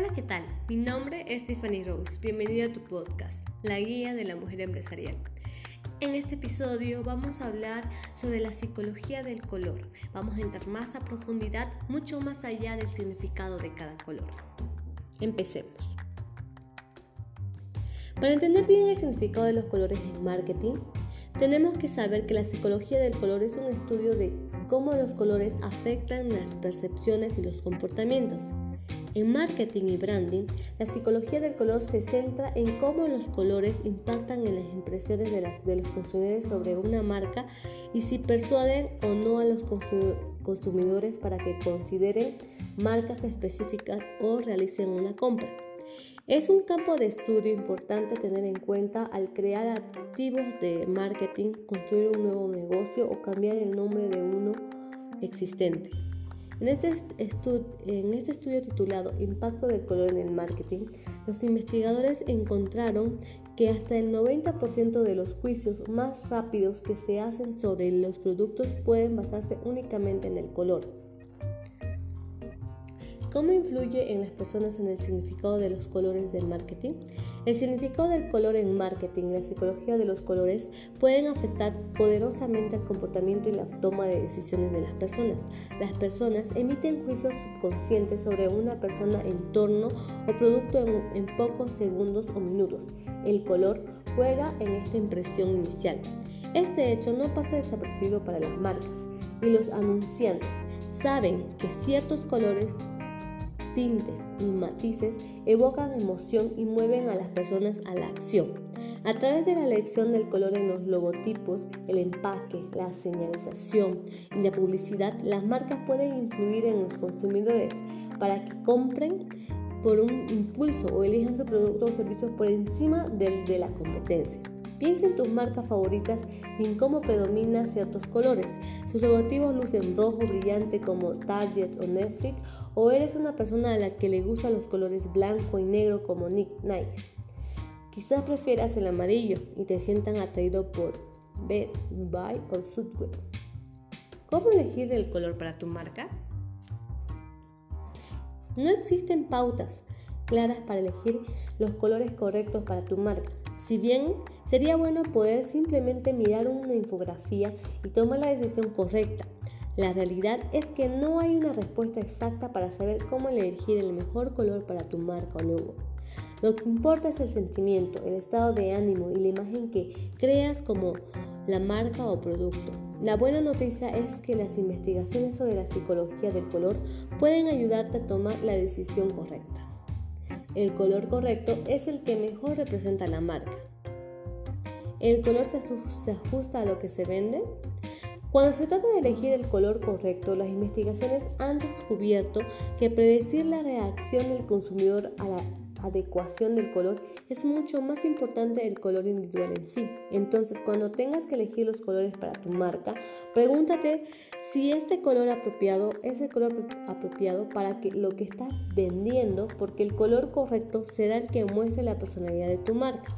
Hola, ¿qué tal? Mi nombre es Tiffany Rose. Bienvenida a tu podcast, La Guía de la Mujer Empresarial. En este episodio vamos a hablar sobre la psicología del color. Vamos a entrar más a profundidad, mucho más allá del significado de cada color. Empecemos. Para entender bien el significado de los colores en marketing, tenemos que saber que la psicología del color es un estudio de cómo los colores afectan las percepciones y los comportamientos. En marketing y branding, la psicología del color se centra en cómo los colores impactan en las impresiones de, los consumidores sobre una marca y si persuaden o no a los consumidores para que consideren marcas específicas o realicen una compra. Es un campo de estudio importante tener en cuenta al crear activos de marketing, construir un nuevo negocio o cambiar el nombre de uno existente. En este, en este estudio titulado Impacto del color en el marketing, los investigadores encontraron que hasta el 90% de los juicios más rápidos que se hacen sobre los productos pueden basarse únicamente en el color. ¿Cómo influye en las personas en el significado de los colores del marketing? El significado del color en marketing y la psicología de los colores pueden afectar poderosamente el comportamiento y la toma de decisiones de las personas. Las personas emiten juicios subconscientes sobre una persona, entorno o producto en, en pocos segundos o minutos. El color juega en esta impresión inicial. Este hecho no pasa desapercibido para las marcas y los anunciantes saben que ciertos colores tintes y matices evocan emoción y mueven a las personas a la acción. A través de la elección del color en los logotipos, el empaque, la señalización y la publicidad, las marcas pueden influir en los consumidores para que compren por un impulso o elijan su producto o servicio por encima de la competencia. Piensa en tus marcas favoritas y en cómo predominan ciertos colores. Sus logotipos lucen rojo brillante como Target o Netflix o eres una persona a la que le gustan los colores blanco y negro como Nick Nike. Quizás prefieras el amarillo y te sientan atraído por Best Buy o Subway. ¿Cómo elegir el color para tu marca? No existen pautas claras para elegir los colores correctos para tu marca. Si bien sería bueno poder simplemente mirar una infografía y tomar la decisión correcta, la realidad es que no hay una respuesta exacta para saber cómo elegir el mejor color para tu marca o logo. Lo que importa es el sentimiento, el estado de ánimo y la imagen que creas como la marca o producto. La buena noticia es que las investigaciones sobre la psicología del color pueden ayudarte a tomar la decisión correcta. El color correcto es el que mejor representa la marca. ¿El color se, ajusta a lo que se vende? Cuando se trata de elegir el color correcto, las investigaciones han descubierto que predecir la reacción del consumidor a la adecuación del color es mucho más importante el color individual en sí. Entonces, cuando tengas que elegir los colores para tu marca, pregúntate si este color apropiado es el color apropiado para que lo que estás vendiendo, porque el color correcto será el que muestre la personalidad de tu marca.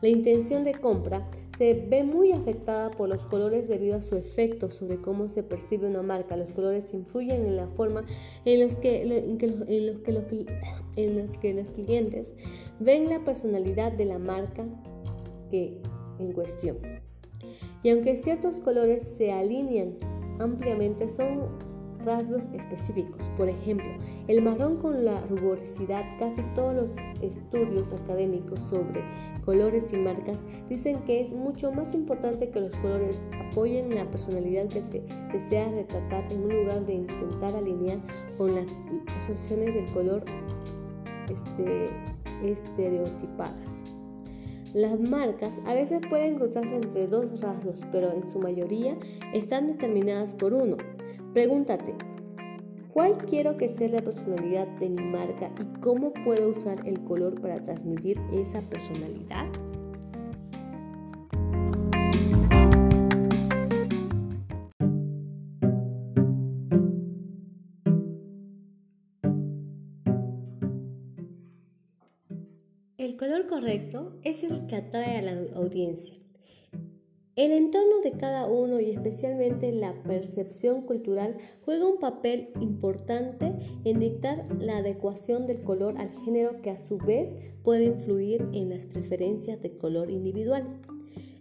La intención de compra se ve muy afectada por los colores debido a su efecto sobre cómo se percibe una marca. Los colores influyen en la forma en los que, en los, que, los, en los que los clientes ven la personalidad de la marca que, en cuestión. Y aunque ciertos colores se alinean ampliamente, son rasgos específicos. Por ejemplo, el marrón con la rugosidad, casi todos los estudios académicos sobre colores y marcas dicen que es mucho más importante que los colores apoyen la personalidad que se desea retratar en lugar de intentar alinear con las asociaciones del color este, estereotipadas. Las marcas a veces pueden cruzarse entre dos rasgos, pero en su mayoría están determinadas por uno. Pregúntate, ¿cuál quiero que sea la personalidad de mi marca y cómo puedo usar el color para transmitir esa personalidad? El color correcto es el que atrae a la audiencia. El entorno de cada uno y especialmente la percepción cultural juega un papel importante en dictar la adecuación del color al género que a su vez puede influir en las preferencias de color individual.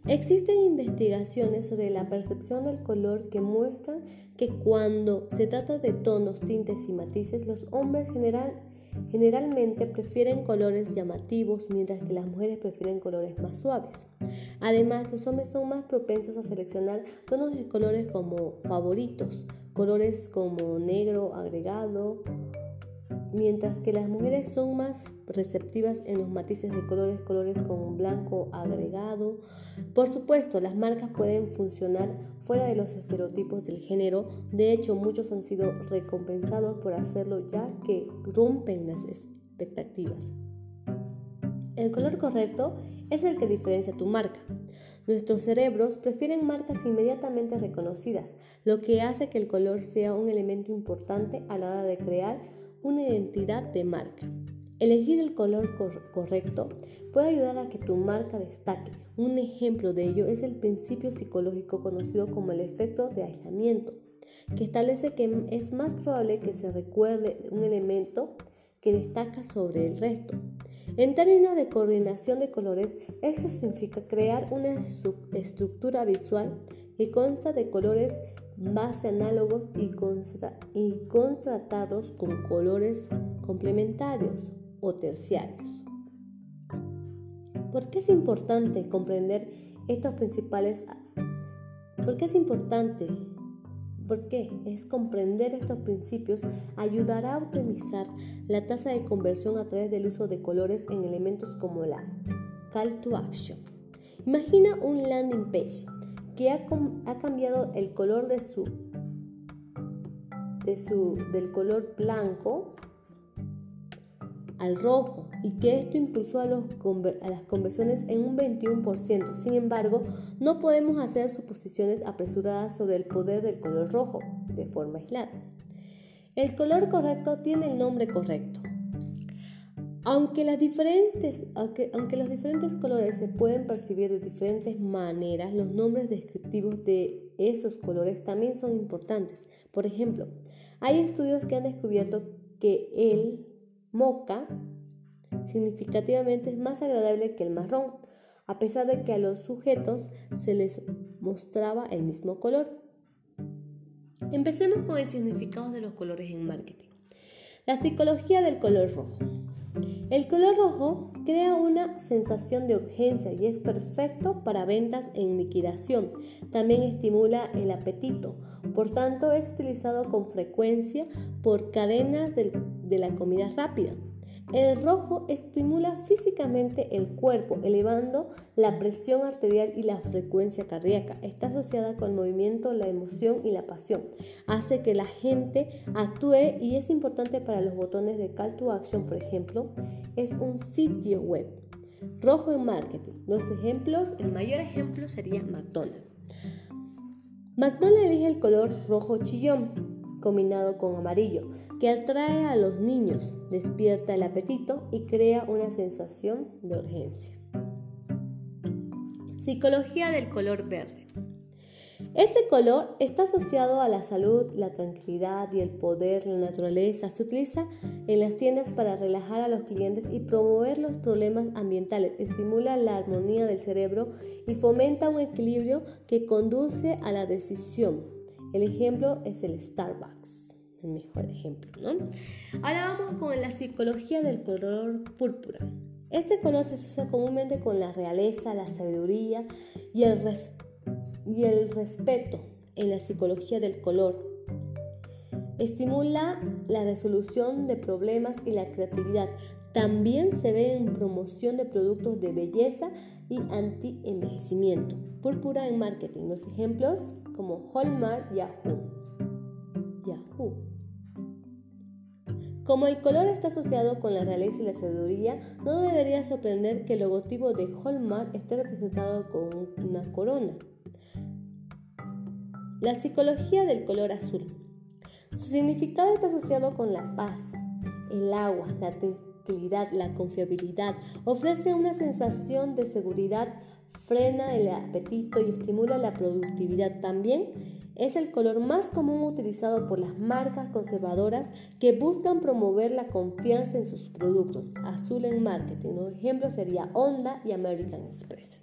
Existen investigaciones sobre la percepción del color que muestran que cuando se trata de tonos, tintes y matices, los hombres general, Generalmente prefieren colores llamativos mientras que las mujeres prefieren colores más suaves. Además, los hombres son más propensos a seleccionar tonos de colores como favoritos, colores como negro agregado, mientras que las mujeres son más receptivas en los matices de colores, colores con blanco agregado. Por supuesto, las marcas pueden funcionar fuera de los estereotipos del género, de hecho muchos han sido recompensados por hacerlo ya que rompen las expectativas. El color correcto es el que diferencia tu marca. Nuestros cerebros prefieren marcas inmediatamente reconocidas, lo que hace que el color sea un elemento importante a la hora de crear una identidad de marca. Elegir el color correcto puede ayudar a que tu marca destaque. Un ejemplo de ello es el principio psicológico conocido como el efecto de aislamiento, que establece que es más probable que se recuerde un elemento que destaca sobre el resto. En términos de coordinación de colores, esto significa crear una estructura visual que consta de colores base análogos y, contratados con colores complementarios o terciarios. ¿Por qué es importante comprender estos principales? ¿Por qué es importante? ¿Por qué? Es comprender estos principios ayudará a optimizar la tasa de conversión a través del uso de colores en elementos como la call to action. Imagina un landing page que ha, cambiado el color de su, de su, del color blanco al rojo y que esto impulsó a, las conversiones en un 21%. Sin embargo, no podemos hacer suposiciones apresuradas sobre el poder del color rojo de forma aislada. El color correcto tiene el nombre correcto. Aunque, las diferentes, aunque, los diferentes colores se pueden percibir de diferentes maneras, los nombres descriptivos de esos colores también son importantes. Por ejemplo, hay estudios que han descubierto que el moca significativamente es más agradable que el marrón, a pesar de que a los sujetos se les mostraba el mismo color. Empecemos con el significado de los colores en marketing. La psicología del color rojo. El color rojo crea una sensación de urgencia y es perfecto para ventas en liquidación. También estimula el apetito. Por tanto, es utilizado con frecuencia por cadenas de, la comida rápida. El rojo estimula físicamente el cuerpo, elevando la presión arterial y la frecuencia cardíaca. Está asociada con el movimiento, la emoción y la pasión. Hace que la gente actúe y es importante para los botones de call to action, por ejemplo, es un sitio web. Rojo en marketing. Los ejemplos, el mayor ejemplo sería McDonald's. McDonald's elige el color rojo chillón combinado con amarillo, que atrae a los niños, despierta el apetito y crea una sensación de urgencia. Psicología del color verde. Este color está asociado a la salud, la tranquilidad y el poder, la naturaleza. Se utiliza en las tiendas para relajar a los clientes y promover los problemas ambientales. Estimula la armonía del cerebro y fomenta un equilibrio que conduce a la decisión. El ejemplo es el Starbucks, el mejor ejemplo, ¿no? Ahora vamos con la psicología del color púrpura. Este color se asocia comúnmente con la realeza, la sabiduría y el, respeto en la psicología del color. Estimula la resolución de problemas y la creatividad. También se ve en promoción de productos de belleza y anti-envejecimiento. Púrpura en marketing. Los ejemplos como Hallmark. Yahoo. Como el color está asociado con la realeza y la sabiduría, no debería sorprender que el logotipo de Hallmark esté representado con una corona. La psicología del color azul. Su significado está asociado con la paz, el agua, la tranquilidad, la confiabilidad. Ofrece una sensación de seguridad frena el apetito y estimula la productividad. También es el color más común utilizado por las marcas conservadoras que buscan promover la confianza en sus productos. Azul en marketing. Un ejemplo sería Honda y American Express.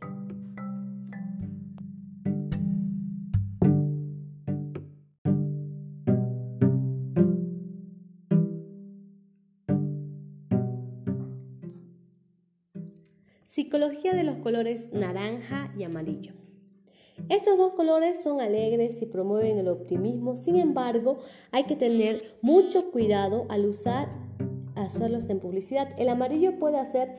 Psicología de los colores naranja y amarillo. Estos dos colores son alegres y promueven el optimismo, sin embargo, hay que tener mucho cuidado al usar hacerlos en publicidad. El amarillo puede hacer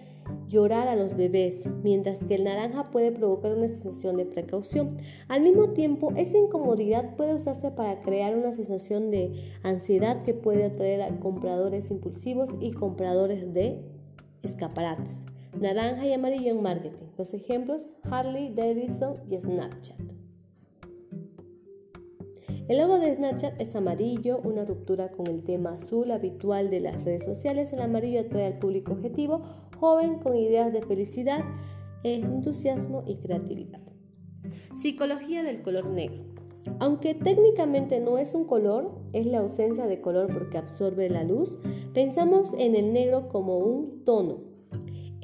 llorar a los bebés, mientras que el naranja puede provocar una sensación de precaución. Al mismo tiempo, esa incomodidad puede usarse para crear una sensación de ansiedad que puede atraer a compradores impulsivos y compradores de escaparates naranja y amarillo en marketing. Los ejemplos, Harley Davidson y Snapchat. El logo de Snapchat es amarillo, una ruptura con el tema azul habitual de las redes sociales. El amarillo atrae al público objetivo, joven, con ideas de felicidad, entusiasmo y creatividad. Psicología del color negro. Aunque técnicamente no es un color, es la ausencia de color porque absorbe la luz, pensamos en el negro como un tono,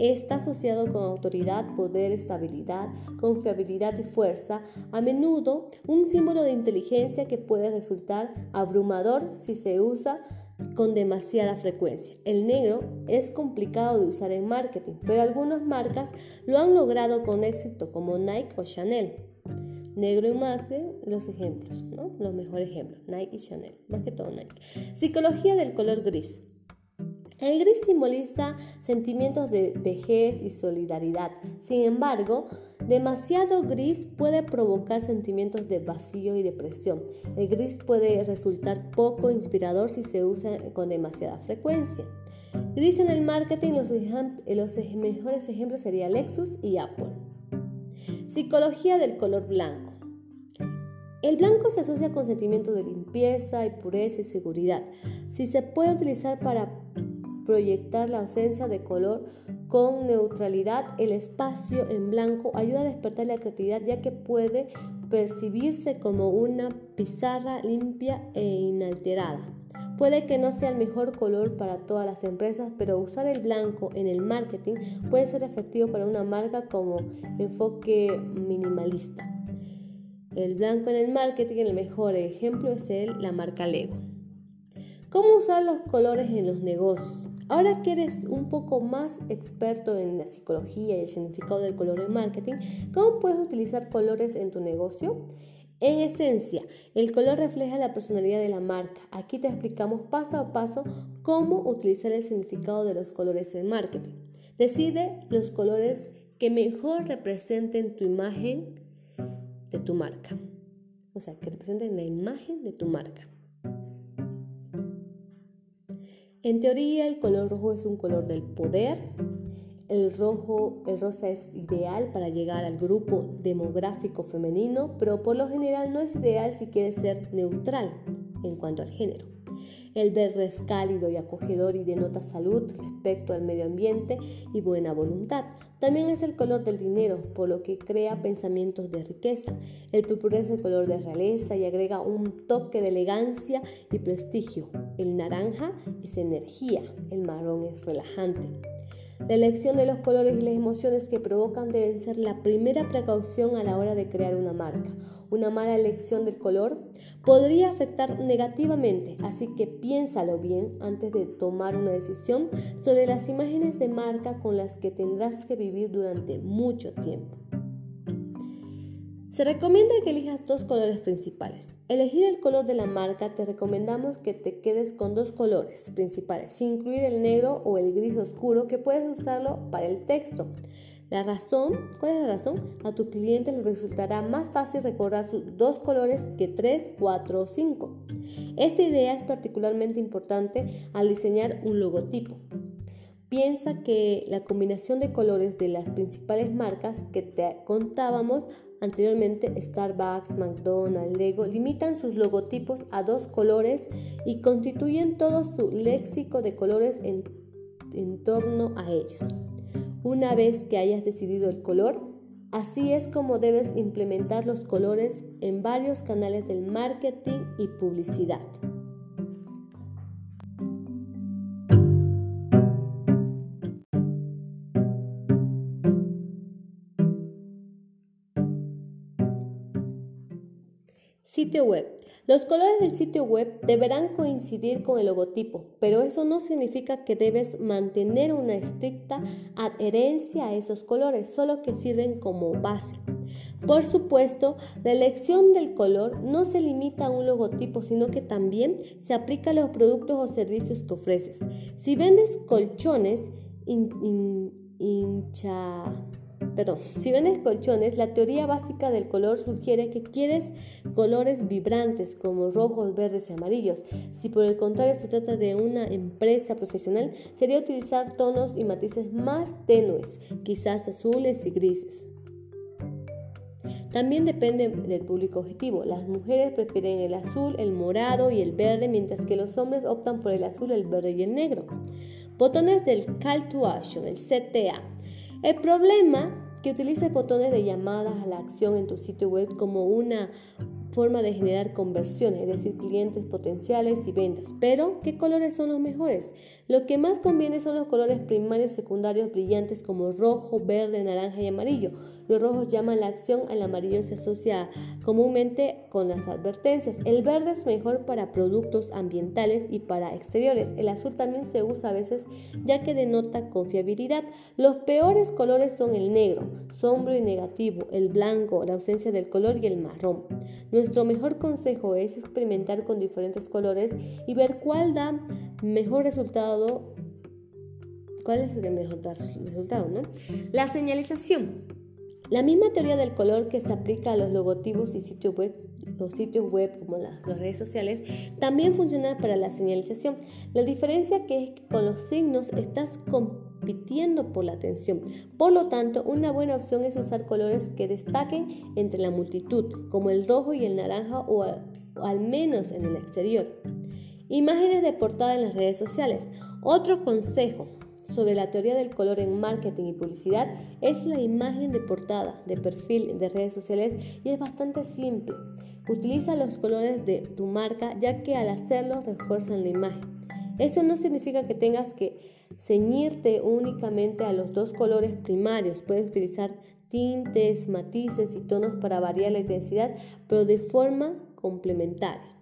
Está asociado con autoridad, poder, estabilidad, confiabilidad y fuerza, a menudo un símbolo de inteligencia que puede resultar abrumador si se usa con demasiada frecuencia. El negro es complicado de usar en marketing, pero algunas marcas lo han logrado con éxito como Nike o Chanel. Negro en marketing, los ejemplos, ¿no? los mejores ejemplos, Nike y Chanel, más que todo Nike. Psicología del color gris. El gris simboliza sentimientos de vejez y solidaridad. Sin embargo, demasiado gris puede provocar sentimientos de vacío y depresión. El gris puede resultar poco inspirador si se usa con demasiada frecuencia. Gris en el marketing, los, mejores ejemplos serían Lexus y Apple. Psicología del color blanco. El blanco se asocia con sentimientos de limpieza y pureza y seguridad. Si se puede utilizar para proyectar la ausencia de color con neutralidad. El espacio en blanco ayuda a despertar la creatividad ya que puede percibirse como una pizarra limpia e inalterada. Puede que no sea el mejor color para todas las empresas, pero usar el blanco en el marketing puede ser efectivo para una marca como enfoque minimalista. El blanco en el marketing, el mejor ejemplo es el, la marca Lego. ¿Cómo usar los colores en los negocios? Ahora que eres un poco más experto en la psicología y el significado del color en marketing, ¿cómo puedes utilizar colores en tu negocio? En esencia, el color refleja la personalidad de la marca. Aquí te explicamos paso a paso cómo utilizar el significado de los colores en marketing. Decide los colores que mejor representen tu imagen de tu marca. O sea, que representen la imagen de tu marca. En teoría, el color rojo es un color del poder. El rojo, el rosa es ideal para llegar al grupo demográfico femenino, pero por lo general no es ideal si quieres ser neutral en cuanto al género. El verde es cálido y acogedor y denota salud, respecto al medio ambiente y buena voluntad. También es el color del dinero, por lo que crea pensamientos de riqueza. El púrpura es el color de realeza y agrega un toque de elegancia y prestigio. El naranja es energía, el marrón es relajante. La elección de los colores y las emociones que provocan deben ser la primera precaución a la hora de crear una marca. Una mala elección del color podría afectar negativamente, así que piénsalo bien antes de tomar una decisión sobre las imágenes de marca con las que tendrás que vivir durante mucho tiempo. Se recomienda que elijas dos colores principales. Elegir el color de la marca te recomendamos que te quedes con dos colores principales, sin incluir el negro o el gris oscuro que puedes usarlo para el texto. La razón, ¿cuál es la razón? A tu cliente le resultará más fácil recordar sus dos colores que tres, cuatro o cinco. Esta idea es particularmente importante al diseñar un logotipo. Piensa que la combinación de colores de las principales marcas que te contábamos Anteriormente, Starbucks, McDonald's, Lego limitan sus logotipos a dos colores y constituyen todo su léxico de colores en, torno a ellos. Una vez que hayas decidido el color, Así es como debes implementar los colores en varios canales del marketing y publicidad. Sitio web. Los colores del sitio web deberán coincidir con el logotipo, pero eso no significa que debes mantener una estricta adherencia a esos colores, solo que sirven como base. Por supuesto, la elección del color no se limita a un logotipo, sino que también se aplica a los productos o servicios que ofreces. Si vendes colchones, hincha perdón, si vendes colchones, la teoría básica del color sugiere que quieres colores vibrantes como rojos, verdes y amarillos. Si por el contrario se trata de una empresa profesional, sería utilizar tonos y matices más tenues, quizás azules y grises. También depende del público objetivo. Las mujeres prefieren el azul, el morado y el verde, mientras que los hombres optan por el azul, el verde y el negro. Botones del Call to Action, el CTA. El problema que utilices botones de llamadas a la acción en tu sitio web como una forma de generar conversiones, es decir, clientes potenciales y ventas. Pero, ¿qué colores son los mejores? Lo que más conviene son los colores primarios secundarios brillantes como rojo, verde, naranja y amarillo. Los rojos llaman la acción, el amarillo se asocia comúnmente con las advertencias. El verde es mejor para productos ambientales y para exteriores. El azul también se usa a veces ya que denota confiabilidad. Los peores colores son el negro, sombrío y negativo, el blanco, la ausencia del color y el marrón. Nuestro mejor consejo es experimentar con diferentes colores y ver cuál da mejor resultado. ¿Cuál es el mejor resultado? ¿no? La señalización. La misma teoría del color que se aplica a los logotipos y sitios web, los sitios web como las, redes sociales, también funciona para la señalización. La diferencia que es que con los signos estás compitiendo por la atención. Por lo tanto, una buena opción es usar colores que destaquen entre la multitud, como el rojo y el naranja o al menos en el exterior. Imágenes de portada en las redes sociales. Otro consejo sobre la teoría del color en marketing y publicidad es la imagen de portada, de perfil de redes sociales y es bastante simple. Utiliza los colores de tu marca ya que al hacerlo refuerzan la imagen. Eso no significa que tengas que ceñirte únicamente a los dos colores primarios. Puedes utilizar tintes, matices y tonos para variar la intensidad, pero de forma complementaria.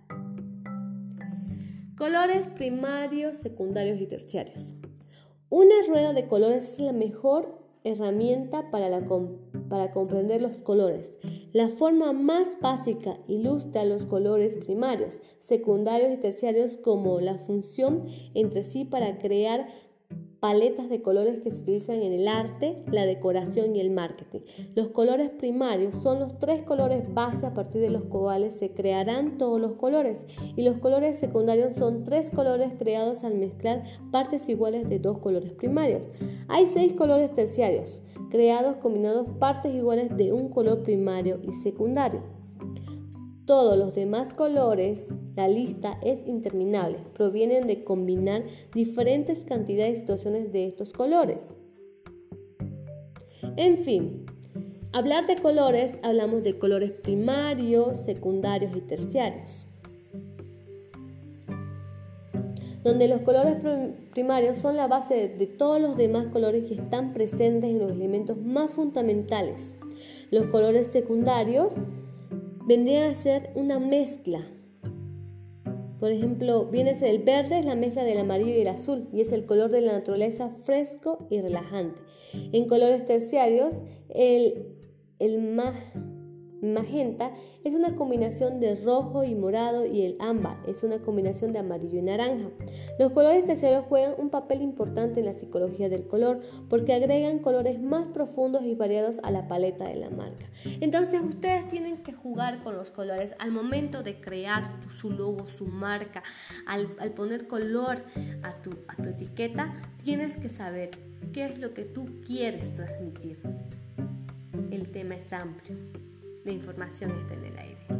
Colores primarios, secundarios y terciarios. Una rueda de colores es la mejor herramienta para, para, comprender los colores. La forma más básica ilustra los colores primarios, secundarios y terciarios como la función entre sí para crear paletas de colores que se utilizan en el arte, la decoración y el marketing. Los colores primarios son los tres colores base a partir de los cuales se crearán todos los colores y los colores secundarios son tres colores creados al mezclar partes iguales de dos colores primarios. Hay seis colores terciarios creados combinados partes iguales de un color primario y secundario. Todos los demás colores la lista es interminable. Provienen de combinar diferentes cantidades y situaciones de estos colores. En fin, hablar de colores, hablamos de colores primarios, secundarios y terciarios. Donde los colores primarios son la base de todos los demás colores y están presentes en los elementos más fundamentales. Los colores secundarios vendrían a ser una mezcla por ejemplo, viene el verde, es la mezcla del amarillo y el azul y es el color de la naturaleza fresco y relajante. En colores terciarios, el, el más Magenta es una combinación de rojo y morado y el ámbar es una combinación de amarillo y naranja. Los colores terciarios juegan un papel importante en la psicología del color porque agregan colores más profundos y variados a la paleta de la marca. Entonces ustedes tienen que jugar con los colores al momento de crear su logo, su marca, al, poner color a tu etiqueta, tienes que saber qué es lo que tú quieres transmitir. El tema es amplio. La información está en el aire.